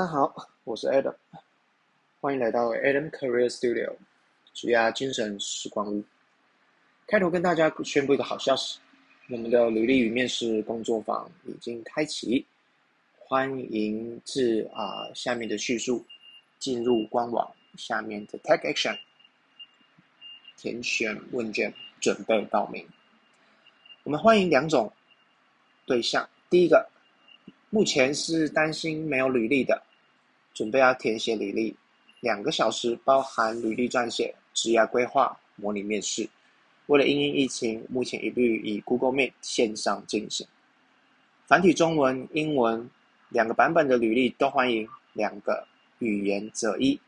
大家好，我是 Adam，欢迎来到 Adam Career Studio，职涯精神时光屋。开头跟大家宣布一个好消息，我们的履历与面试工作坊已经开启，欢迎至啊下面的叙述进入官网下面的 Take Action，填选问卷，准备报名。我们欢迎两种对象，第一个。目前是担心没有履历的，准备要填写履历，两个小时包含履历撰写、职业规划、模拟面试。为了因应疫情，目前一律以 Google Meet 线上进行。繁体中文、英文两个版本的履历都欢迎，两个语言择一。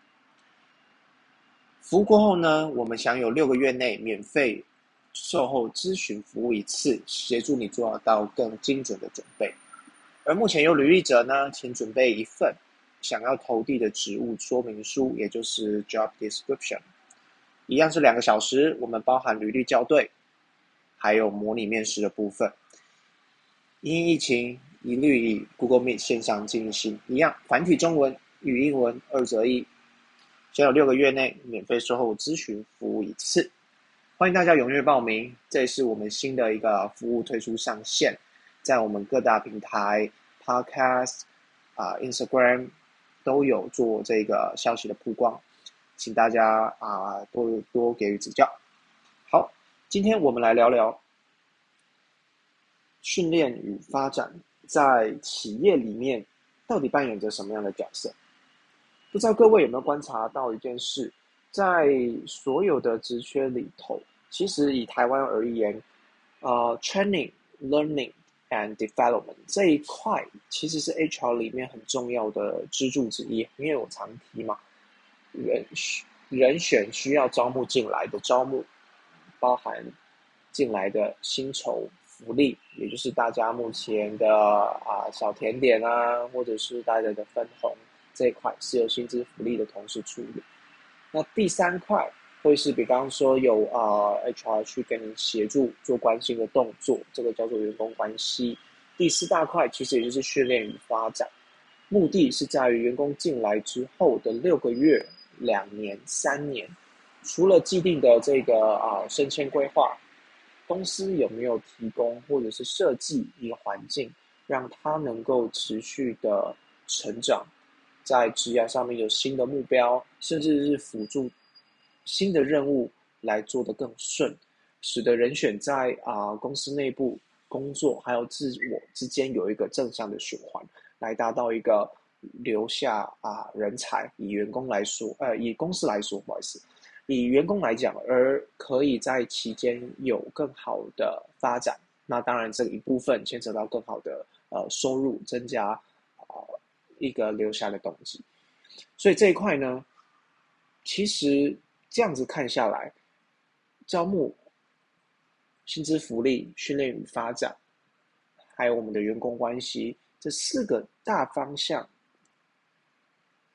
服务过后呢，我们享有六个月内免费售后咨询服务一次，协助你做到更精准的准备。而目前有履历者呢，请准备一份想要投递的职务说明书，也就是 job description，一样是两个小时，我们包含履历校对，还有模拟面试的部分。因疫情，一律以 Google Meet 线上进行，一样繁体中文、语英文二择一，享有六个月内免费售后咨询服务一次，欢迎大家踊跃报名。这是我们新的一个服务推出上线。在我们各大平台、Podcast 啊、Instagram 都有做这个消息的曝光，请大家啊多多给予指教。好，今天我们来聊聊训练与发展在企业里面到底扮演着什么样的角色？不知道各位有没有观察到一件事，在所有的职缺里头，其实以台湾而言，呃，training、learning。And development 这一块其实是 HR 里面很重要的支柱之一，因为我常提嘛，人人选需要招募进来的招募，包含进来的薪酬福利，也就是大家目前的啊小甜点啊，或者是大家的分红这一块是由薪资福利的同事处理。那第三块。会是比方说有啊 HR 去跟你协助做关心的动作，这个叫做员工关系。第四大块其实也就是训练与发展，目的是在于员工进来之后的六个月、两年、三年，除了既定的这个啊升迁规划，公司有没有提供或者是设计一个环境，让他能够持续的成长，在职业上面有新的目标，甚至是辅助。新的任务来做得更顺，使得人选在啊公司内部工作还有自我之间有一个正向的循环，来达到一个留下啊人才。以员工来说，呃，以公司来说，不好意思，以员工来讲，而可以在期间有更好的发展。那当然，这一部分牵扯到更好的呃收入，增加啊一个留下的动机。所以这一块呢，其实。这样子看下来，招募、薪资福利、训练与发展，还有我们的员工关系这四个大方向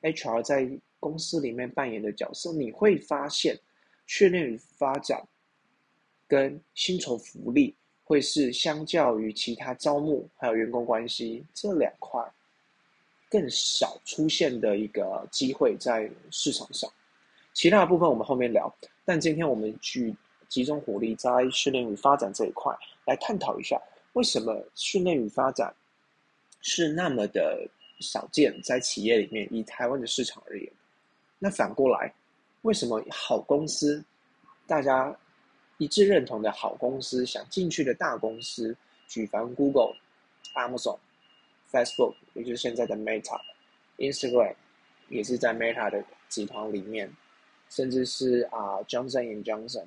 ，HR 在公司里面扮演的角色，你会发现，训练与发展跟薪酬福利会是相较于其他招募还有员工关系这两块更少出现的一个机会在市场上。其他的部分我们后面聊，但今天我们去集中火力在训练与发展这一块来探讨一下，为什么训练与发展是那么的少见在企业里面？以台湾的市场而言，那反过来，为什么好公司，大家一致认同的好公司，想进去的大公司，举凡 Google、Amazon、Facebook，也就是现在的 Meta、Instagram，也是在 Meta 的集团里面。甚至是啊，Johnson and Johnson，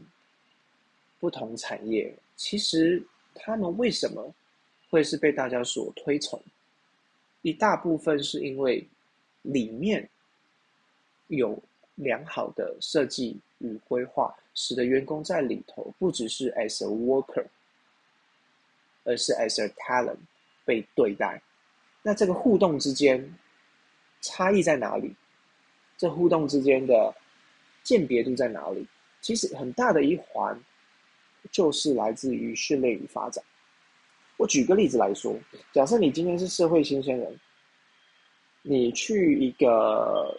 不同产业，其实他们为什么会是被大家所推崇？一大部分是因为里面有良好的设计与规划，使得员工在里头不只是 as a worker，而是 as a talent 被对待。那这个互动之间差异在哪里？这互动之间的。鉴别度在哪里？其实很大的一环，就是来自于训练与发展。我举个例子来说，假设你今天是社会新鲜人，你去一个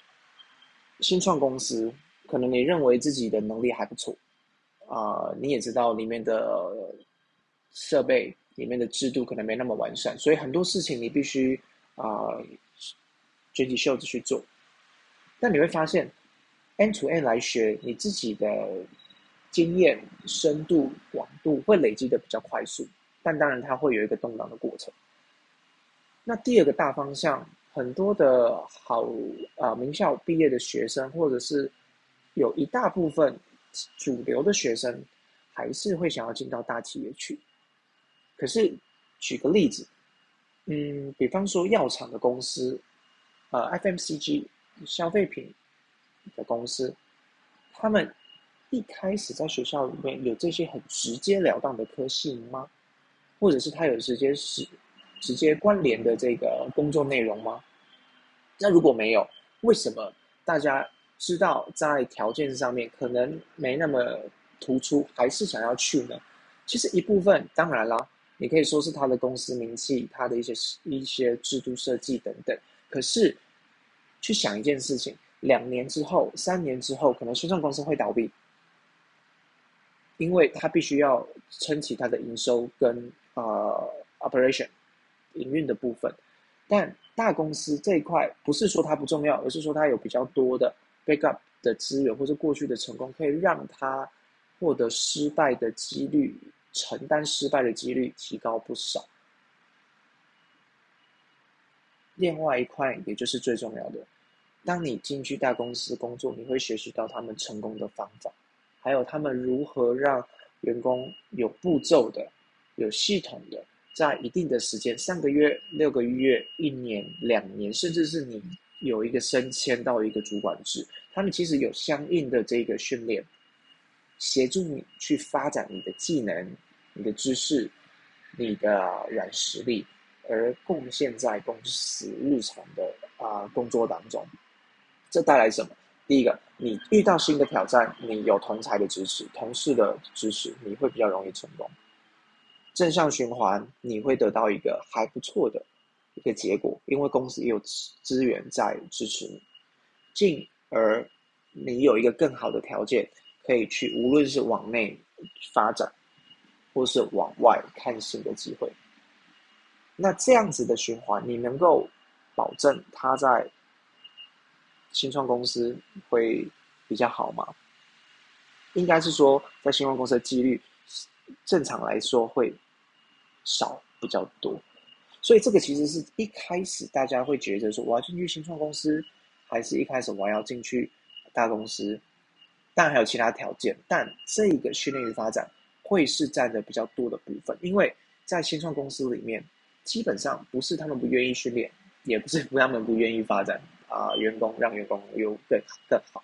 新创公司，可能你认为自己的能力还不错，啊，你也知道里面的设备、里面的制度可能没那么完善，所以很多事情你必须啊卷起袖子去做。但你会发现，N to N 来学，你自己的经验深度、广度会累积的比较快速，但当然它会有一个动荡的过程。那第二个大方向。很多的好啊，名校毕业的学生，或者是有一大部分主流的学生，还是会想要进到大企业去。可是举个例子，嗯，比方说药厂的公司，呃，FMCG 消费品的公司，他们一开始在学校里面有这些很直截了当的科系吗？或者是他有直接是？直接关联的这个工作内容吗？那如果没有，为什么大家知道在条件上面可能没那么突出，还是想要去呢？其实一部分当然啦，你可以说是他的公司名气、他的一些一些制度设计等等。可是去想一件事情，两年之后、三年之后，可能新创公司会倒闭，因为他必须要撑起他的营收跟呃 operation。营运的部分，但大公司这一块不是说它不重要，而是说它有比较多的 backup 的资源，或者过去的成功可以让它获得失败的几率、承担失败的几率提高不少。另外一块，也就是最重要的，当你进去大公司工作，你会学习到他们成功的方法，还有他们如何让员工有步骤的、有系统的。在一定的时间，三个月、六个月、一年、两年，甚至是你有一个升迁到一个主管制，他们其实有相应的这个训练，协助你去发展你的技能、你的知识、你的软实力，而贡献在公司日常的啊工作当中。这带来什么？第一个，你遇到新的挑战，你有同才的支持、同事的支持，你会比较容易成功。正向循环，你会得到一个还不错的一个结果，因为公司也有资源在支持你，进而你有一个更好的条件，可以去无论是往内发展，或是往外看新的机会。那这样子的循环，你能够保证它在新创公司会比较好吗？应该是说，在新创公司的几率。正常来说会少比较多，所以这个其实是一开始大家会觉得说我要进去新创公司，还是一开始我要进去大公司？当然还有其他条件，但这个训练与发展会是占的比较多的部分，因为在新创公司里面，基本上不是他们不愿意训练，也不是 他们不愿意发展啊，员工让员工有更更好。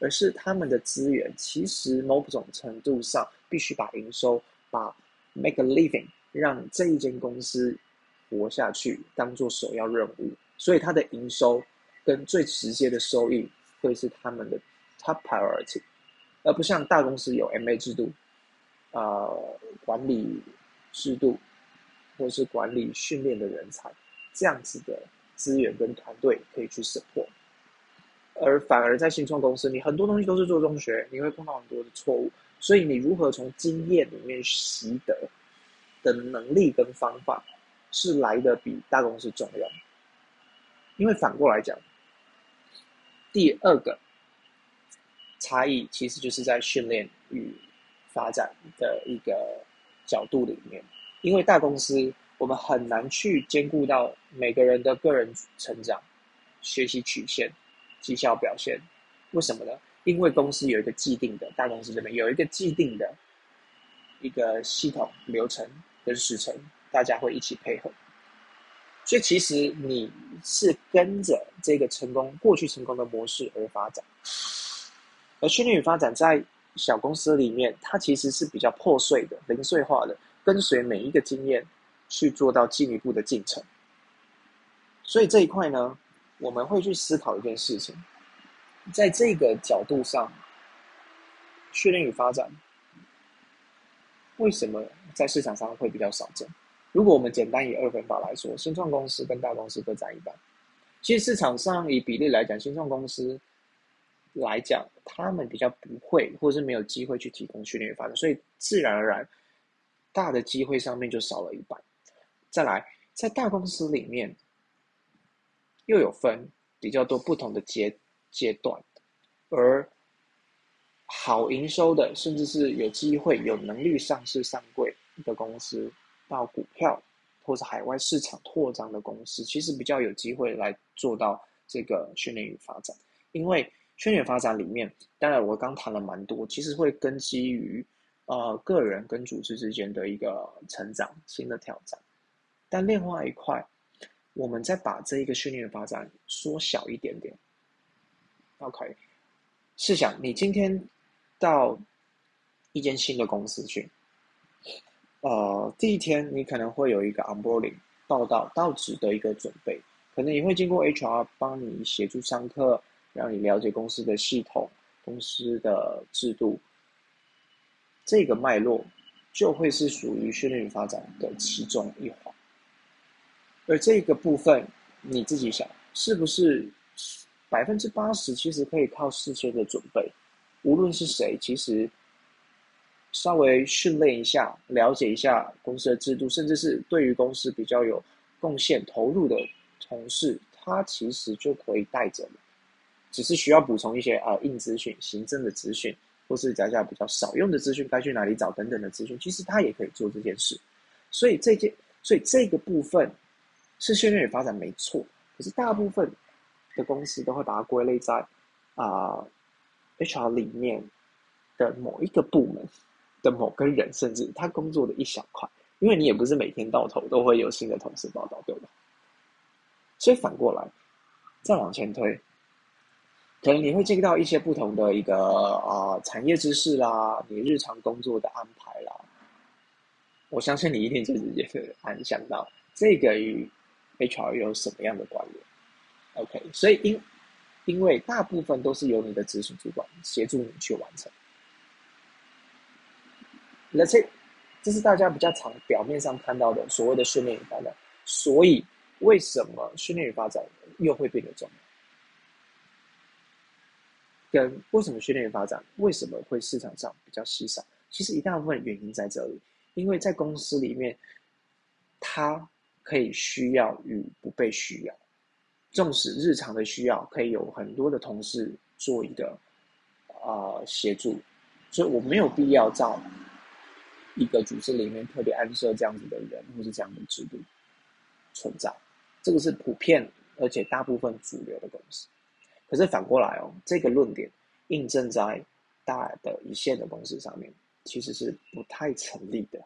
而是他们的资源，其实某种程度上必须把营收、把 make a living，让这一间公司活下去，当做首要任务。所以，它的营收跟最直接的收益会是他们的 top priority，而不像大公司有 MA 制度、啊管理制度，或是管理训练的人才这样子的资源跟团队可以去 support。而反而在新创公司，你很多东西都是做中学，你会碰到很多的错误，所以你如何从经验里面习得的能力跟方法，是来的比大公司重要。因为反过来讲，第二个差异其实就是在训练与发展的一个角度里面，因为大公司我们很难去兼顾到每个人的个人成长、学习曲线。绩效表现，为什么呢？因为公司有一个既定的，大公司这边有一个既定的一个系统流程跟时程，大家会一起配合。所以其实你是跟着这个成功过去成功的模式而发展，而训练与发展在小公司里面，它其实是比较破碎的、零碎化的，跟随每一个经验去做到进一步的进程。所以这一块呢？我们会去思考一件事情，在这个角度上，训练与发展为什么在市场上会比较少见？如果我们简单以二分法来说，新创公司跟大公司各占一半，其实市场上以比例来讲，新创公司来讲，他们比较不会，或是没有机会去提供训练与发展，所以自然而然，大的机会上面就少了一半。再来，在大公司里面，又有分比较多不同的阶阶段，而好营收的，甚至是有机会、有能力上市上柜的公司，到股票。或者海外市场拓张的公司，其实比较有机会来做到这个训练与发展。因为训练发展里面，当然我刚谈了蛮多，其实会根基于呃个人跟组织之间的一个成长、新的挑战。但另外一块，我们再把这一个训练的发展缩小一点点。OK，试想你今天到一间新的公司去。呃，第一天你可能会有一个 onboarding 报道到职的一个准备，可能也会经过 HR 帮你协助上课，让你了解公司的系统、公司的制度。这个脉络就会是属于训练与发展的其中一环。而这个部分你自己想，是不是百分之八十其实可以靠事先的准备？无论是谁，其实。稍微训练一下，了解一下公司的制度，甚至是对于公司比较有贡献、投入的同事，他其实就可以带着只是需要补充一些啊硬资讯、行政的资讯，或是加下比较少用的资讯，该去哪里找等等的资讯，其实他也可以做这件事。所以这件，所以这个部分是训练与发展没错，可是大部分的公司都会把它归类在啊 HR 里面的某一个部门。的某个人，甚至他工作的一小块，因为你也不是每天到头都会有新的同事报道，对吧？所以反过来，再往前推，可能你会见到一些不同的一个啊产业知识啦，你日常工作的安排啦。我相信你一定就直接会联想到这个与 HR 有什么样的关联？OK，所以因因为大部分都是由你的执行主管协助你去完成。那这，这是大家比较常表面上看到的所谓的训练与发展。所以，为什么训练与发展又会变得重要？跟为什么训练与发展为什么会市场上比较稀少？其实一大部分原因在这里，因为在公司里面，他可以需要与不被需要。纵使日常的需要可以有很多的同事做一个啊协助，所以我没有必要造。一个组织里面特别安设这样子的人，或是这样的制度存在，这个是普遍而且大部分主流的公司。可是反过来哦，这个论点印证在大的一线的公司上面，其实是不太成立的，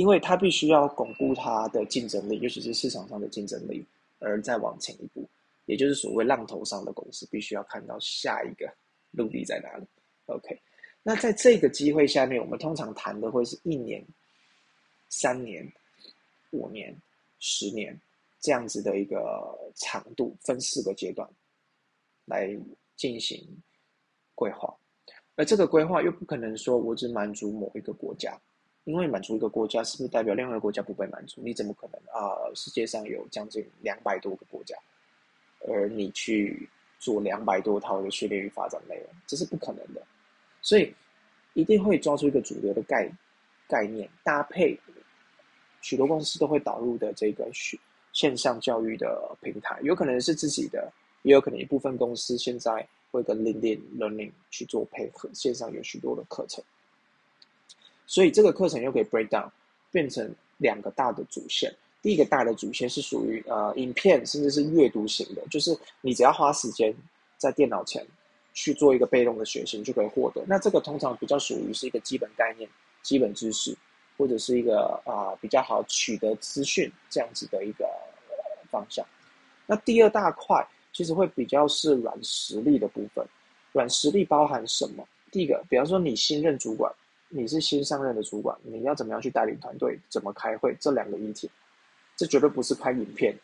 因为它必须要巩固它的竞争力，尤其是市场上的竞争力，而再往前一步，也就是所谓浪头上的公司，必须要看到下一个陆地在哪里。OK。那在这个机会下面，我们通常谈的会是一年、三年、五年、十年这样子的一个长度，分四个阶段来进行规划。而这个规划又不可能说我只满足某一个国家，因为满足一个国家是不是代表另外一个国家不被满足？你怎么可能啊？世界上有将近两百多个国家，而你去做两百多套的训练与发展内容，这是不可能的。所以一定会抓出一个主流的概概念，搭配许多公司都会导入的这个线线上教育的平台，有可能是自己的，也有可能一部分公司现在会跟 LinkedIn Learning 去做配合，线上有许多的课程。所以这个课程又可以 break down 变成两个大的主线。第一个大的主线是属于呃影片甚至是阅读型的，就是你只要花时间在电脑前。去做一个被动的学习，就可以获得。那这个通常比较属于是一个基本概念、基本知识，或者是一个啊比较好取得资讯这样子的一个方向。那第二大块其实会比较是软实力的部分。软实力包含什么？第一个，比方说你新任主管，你是新上任的主管，你要怎么样去带领团队，怎么开会，这两个议题，这绝对不是拍影片。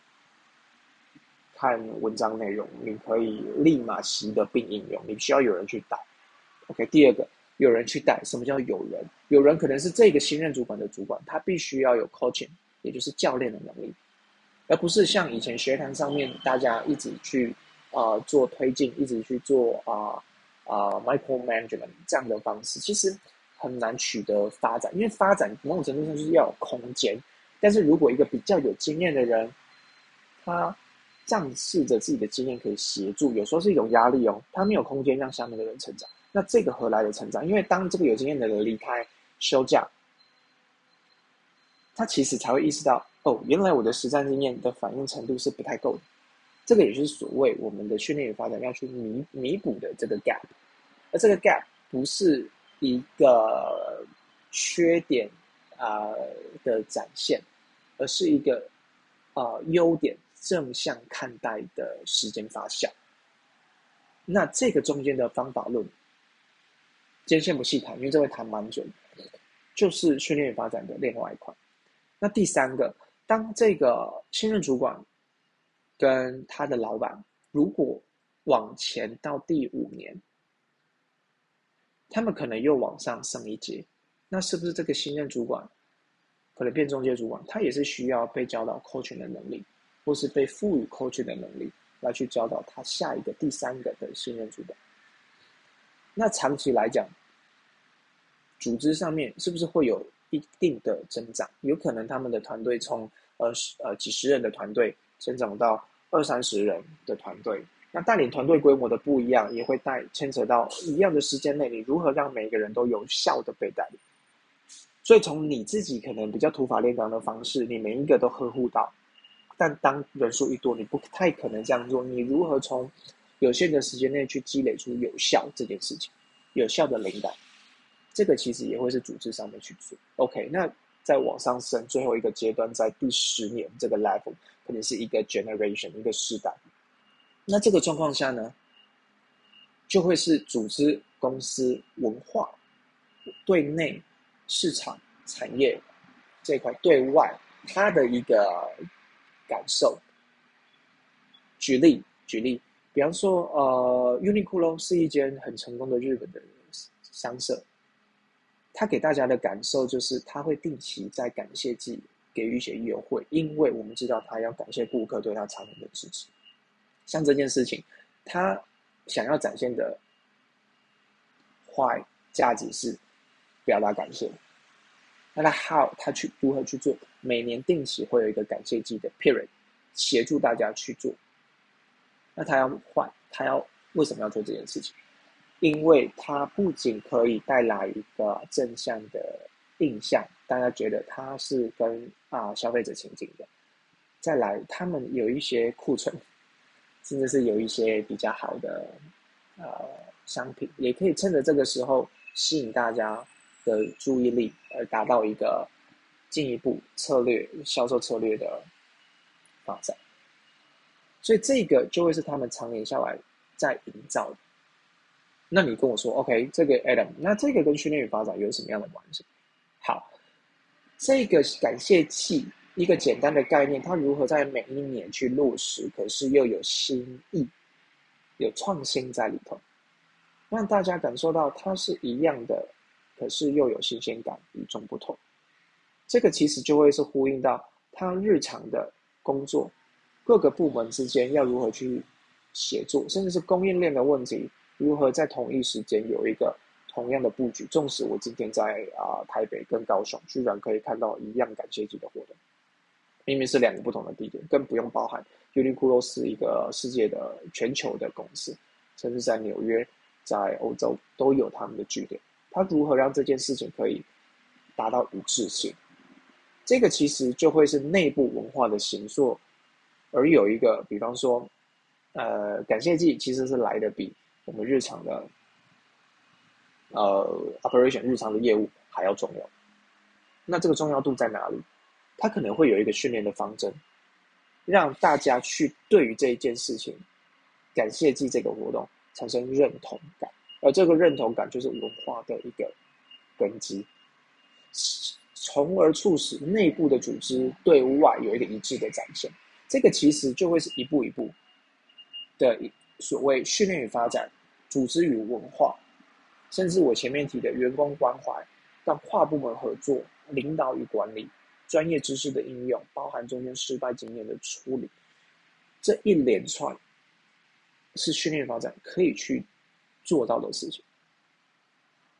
看文章内容，你可以立马习得并应用。你需要有人去带。OK，第二个，有人去带。什么叫有人？有人可能是这个新任主管的主管，他必须要有 coaching，也就是教练的能力。而不是像以前学堂上面大家一直去啊做推进，一直去做啊啊 micro management 这样的方式，其实很难取得发展，因为发展某种程度上就是要有空间。但是如果一个比较有经验的人，他仗势着自己的经验可以协助，有时候是一种压力哦，他没有空间让下面的人成长，那这个何来的成长？因为当这个有经验的人离开休假，他其实才会意识到，哦，原来我的实战经验的反应程度是不太够的，这个也是所谓我们的训练与发展要去弥弥补的这个 gap，而这个 gap 不是一个缺点。啊的展现，而是一个啊优点正向看待的时间发酵。那这个中间的方法论，今天先不细谈，因为这会谈蛮久。就是训练与发展的另外一块。那第三个，当这个新任主管跟他的老板如果往前到第五年，他们可能又往上升一阶。那是不是这个新任主管可能变中介主管，他也是需要被教导 coaching 的能力，或是被赋予 coaching 的能力，来去教导他下一个、第三个的新任主管。那长期来讲，组织上面是不是会有一定的增长？有可能他们的团队从呃呃几十人的团队增长到二三十人的团队。那带领团队规模的不一样，也会带牵扯到一样的时间内，你如何让每一个人都有效的被带领？所以从你自己可能比较土法炼钢的方式，你每一个都呵护到，但当人数一多，你不太可能这样做。你如何从有限的时间内去积累出有效这件事情，有效的灵感？这个其实也会是组织上面去做。OK，那再往上升，最后一个阶段在第十年这个 level，可能是一个 generation 一个时代。那这个状况下呢，就会是组织公司文化对内。市场产业这块对外，它的一个感受。举例举例，比方说，呃，Uniqlo 是一间很成功的日本的商社，它给大家的感受就是，它会定期在感谢季给予一些优惠，因为我们知道他要感谢顾客对他产品的支持。像这件事情，他想要展现的坏价值是。表达感谢，那他 how 他去如何去做？每年定期会有一个感谢季的 period，协助大家去做。那他要换，他要为什么要做这件事情？因为他不仅可以带来一个正向的印象，大家觉得他是跟啊消费者亲近的。再来，他们有一些库存，甚至是有一些比较好的呃商品，也可以趁着这个时候吸引大家。的注意力，而达到一个进一步策略销售策略的发展，所以这个就会是他们常年下来在营造。那你跟我说，OK，这个 Adam，那这个跟训练与发展有什么样的关系？好，这个感谢器一个简单的概念，它如何在每一年去落实，可是又有新意、有创新在里头，让大家感受到它是一样的。可是又有新鲜感，与众不同。这个其实就会是呼应到他日常的工作，各个部门之间要如何去协作，甚至是供应链的问题，如何在同一时间有一个同样的布局。纵使我今天在啊台北跟高雄，居然可以看到一样感谢节的活动，明明是两个不同的地点，更不用包含 Uniqlo 是一个世界的全球的公司，甚至在纽约、在欧洲都有他们的据点。他如何让这件事情可以达到一致性？这个其实就会是内部文化的形塑，而有一个，比方说，呃，感谢季其实是来的比我们日常的，呃，operation 日常的业务还要重要。那这个重要度在哪里？它可能会有一个训练的方针，让大家去对于这一件事情，感谢祭这个活动产生认同感。而这个认同感就是文化的一个根基，从而促使内部的组织对外有一个一致的展现。这个其实就会是一步一步的所谓训练与发展、组织与文化，甚至我前面提的员工关怀到跨部门合作、领导与管理，专业知识的应用，包含中间失败经验的处理，这一连串是训练发展可以去做到的事情。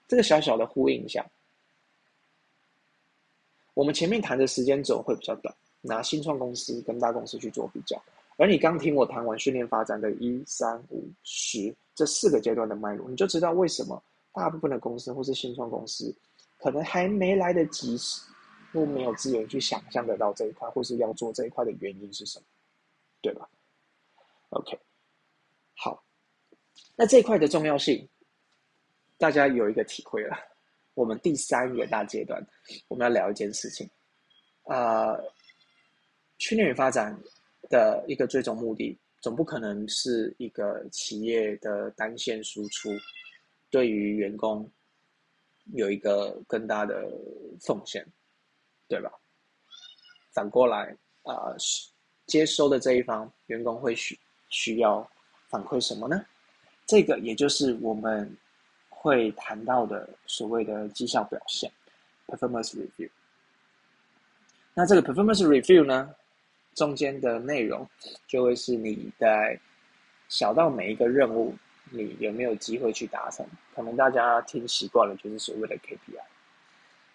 这个小小的呼应一下，我们前面谈的时间轴会比较短，拿新创公司跟大公司去做比较，而你刚听我谈完训练发展的一三五十这四个阶段的脉络，你就知道为什么大部分的公司或是新创公司可能还没来得及，都没有资源去想象得到这一块，或是要做这一块的原因是什么，对吧？OK，好，那这一块的重要性。大家有一个体会了，我们第三个大阶段，我们要聊一件事情，啊，训练与发展的一个最终目的，总不可能是一个企业的单线输出，对于员工有一个更大的奉献，对吧？反过来，啊，接收的这一方，员工会需需要反馈什么呢？这个也就是我们。会谈到的所谓的绩效表现 （performance review）。那这个 performance review 呢，中间的内容就会是你在小到每一个任务，你有没有机会去达成？可能大家听习惯了，就是所谓的 KPI。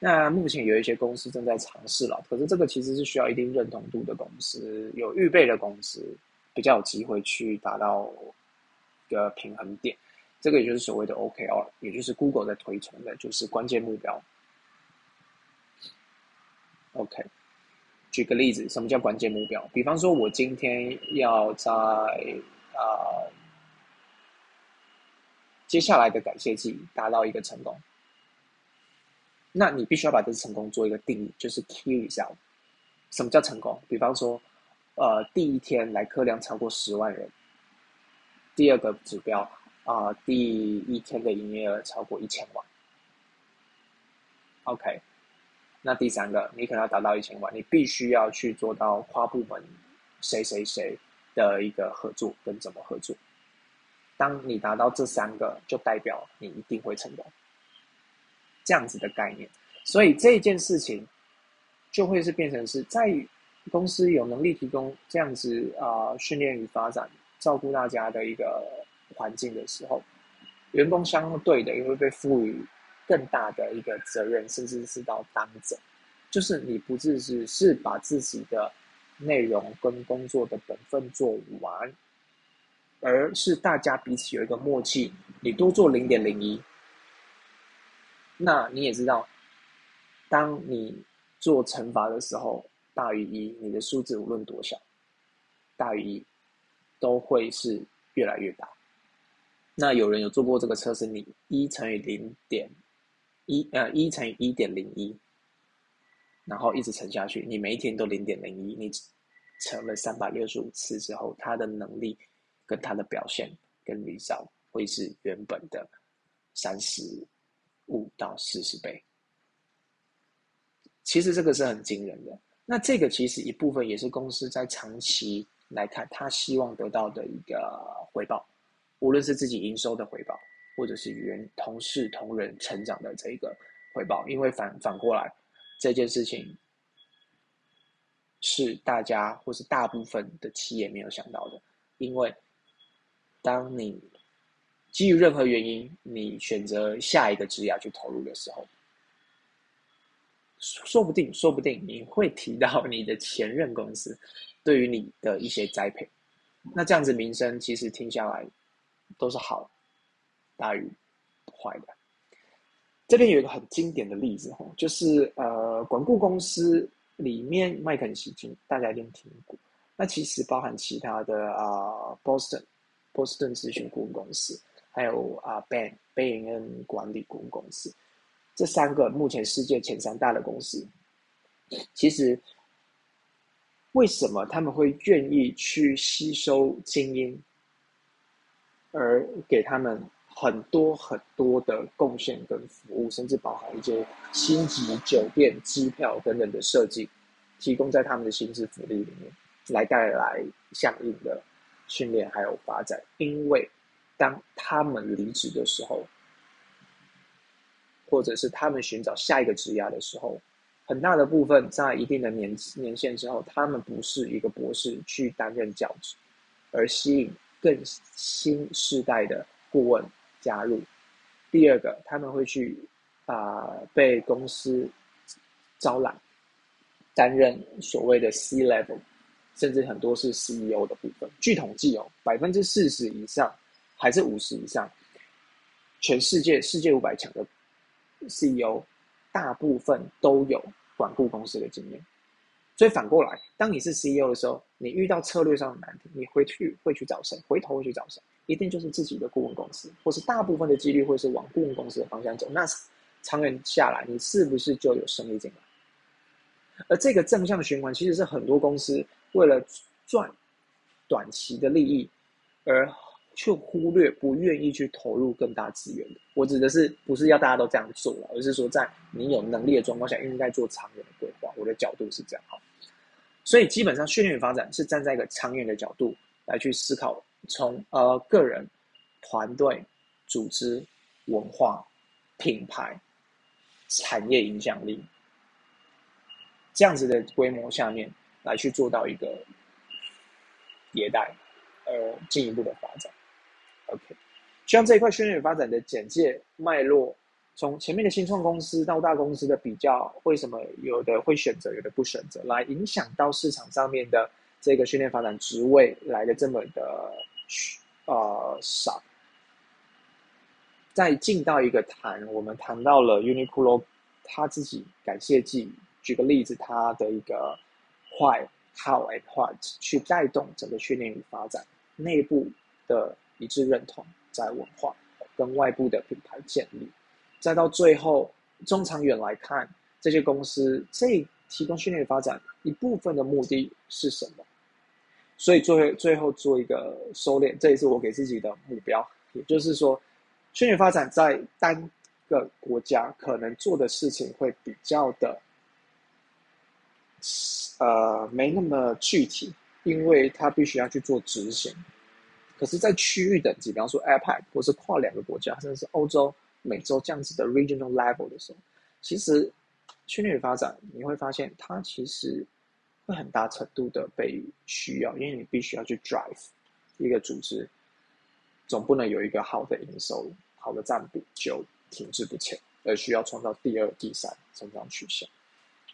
那目前有一些公司正在尝试了，可是这个其实是需要一定认同度的公司，有预备的公司比较有机会去达到一个平衡点。这个也就是所谓的 OKR，也就是 Google 在推崇的，就是关键目标。OK，举个例子，什么叫关键目标？比方说，我今天要在啊接下来的感谢季达到一个成功，那你必须要把这次成功做一个定义，就是 key 一下。什么叫成功？比方说，呃，第一天来客量超过十万人，第二个指标。啊，第一天的营业额超过一千万。OK，那第三个，你可能要达到一千万，你必须要去做到跨部门谁谁谁的一个合作跟怎么合作。当你达到这三个，就代表你一定会成功。这样子的概念，所以这件事情就会是变成是在公司有能力提供这样子啊训练与发展，照顾大家的一个。环境的时候，员工相对的也会被赋予更大的一个责任，甚至是到当责，就是你不只是是把自己的内容跟工作的本分做完，而是大家彼此有一个默契，你多做零点零一，那你也知道，当你做乘法的时候大于一，你的数字无论多小，大于一都会是越来越大。那有人有做过这个测试，你一乘以零点一，呃，一乘以一点零一，然后一直乘下去，你每一天都零点零一，你乘了三百六十五次之后，他的能力跟他的表现跟理想会是原本的三十五到四十倍。其实这个是很惊人的。那这个其实一部分也是公司在长期来看，他希望得到的一个回报。无论是自己营收的回报，或者是员同事同仁成长的这个回报，因为反反过来，这件事情是大家或是大部分的企业没有想到的。因为当你基于任何原因，你选择下一个职业去投入的时候，说不定说不定你会提到 你的前任公司对于你的一些栽培，那这样子名声其实听下来。都是好大于坏的。这边有一个很经典的例子哈，就是呃，管顾公司里面麦肯锡金，大家一定听过。那其实包含其他的啊，Boston、Boston 咨询顾问公司，还有啊，Bain、Bain 跟管理顾问公司，这三个目前世界前三大的公司，其实为什么他们会愿意去吸收精英？而给他们很多很多的贡献跟服务，甚至包含一些星级酒店、机票等等的设计，提供在他们的薪资福利里面，来带来相应的训练还有发展。因为当他们离职的时候，或者是他们寻找下一个职业的时候，很大的部分在一定的年年限之后，他们不是一个博士去担任教职，而吸引更新世代的顾问加入。第二个，他们会去啊被公司招揽，担任所谓的 C level，甚至很多是 CEO 的部分。据统计哦，百分之四十以上还是五十以上，全世界世界五百强的 CEO。大部分都有管顾公司的经验，所以反过来，当你是 CEO 的时候，你遇到策略上的难题，你回去会去找谁？回头会去找谁？一定就是自己的顾问公司，或是大部分的几率会是往顾问公司的方向走。那长远下来，你是不是就有生意进来？而这个正向循环，其实是很多公司为了赚短期的利益而。却忽略不愿意去投入更大资源的，我指的是不是要大家都这样做了，而是说在你有能力的状况下，应该做长远的规划。我的角度是这样哈，所以基本上训练与发展是站在一个长远的角度来去思考，从呃个人、团队、组织、文化、品牌、产业影响力这样子的规模下面来去做到一个迭代，呃进一步的发展。OK，像这一块训练发展的简介脉络，从前面的新创公司到大公司的比较，为什么有的会选择，有的不选择，来影响到市场上面的这个训练发展职位来的这么的呃少。再进到一个谈，我们谈到了 Uniqlo 他自己感谢季，举个例子，他的一个 Why、How and What 去带动整个训练与发展内部的。一致认同，在文化跟外部的品牌建立，再到最后中长远来看，这些公司这提供训练发展一部分的目的是什么？所以最最后做一个收敛，这也是我给自己的目标，也就是说，训练发展在单个国家可能做的事情会比较的，呃，没那么具体，因为它必须要去做执行。可是，在区域等级，比方说 APEC 或是跨两个国家，甚至是欧洲、美洲这样子的 regional level 的时候，其实训练与发展，你会发现它其实会很大程度的被需要，因为你必须要去 drive 一个组织，总不能有一个好的营收、好的占比就停滞不前，而需要创造第二、第三成长曲线，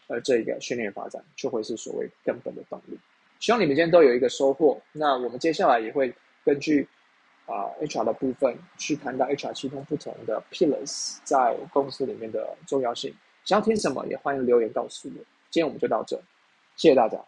而这个训练发展就会是所谓根本的动力。希望你们今天都有一个收获。那我们接下来也会。根据啊 HR 的部分去谈到 HR 其中不同的 pillars 在公司里面的重要性。想要听什么，也欢迎留言告诉我。今天我们就到这，谢谢大家。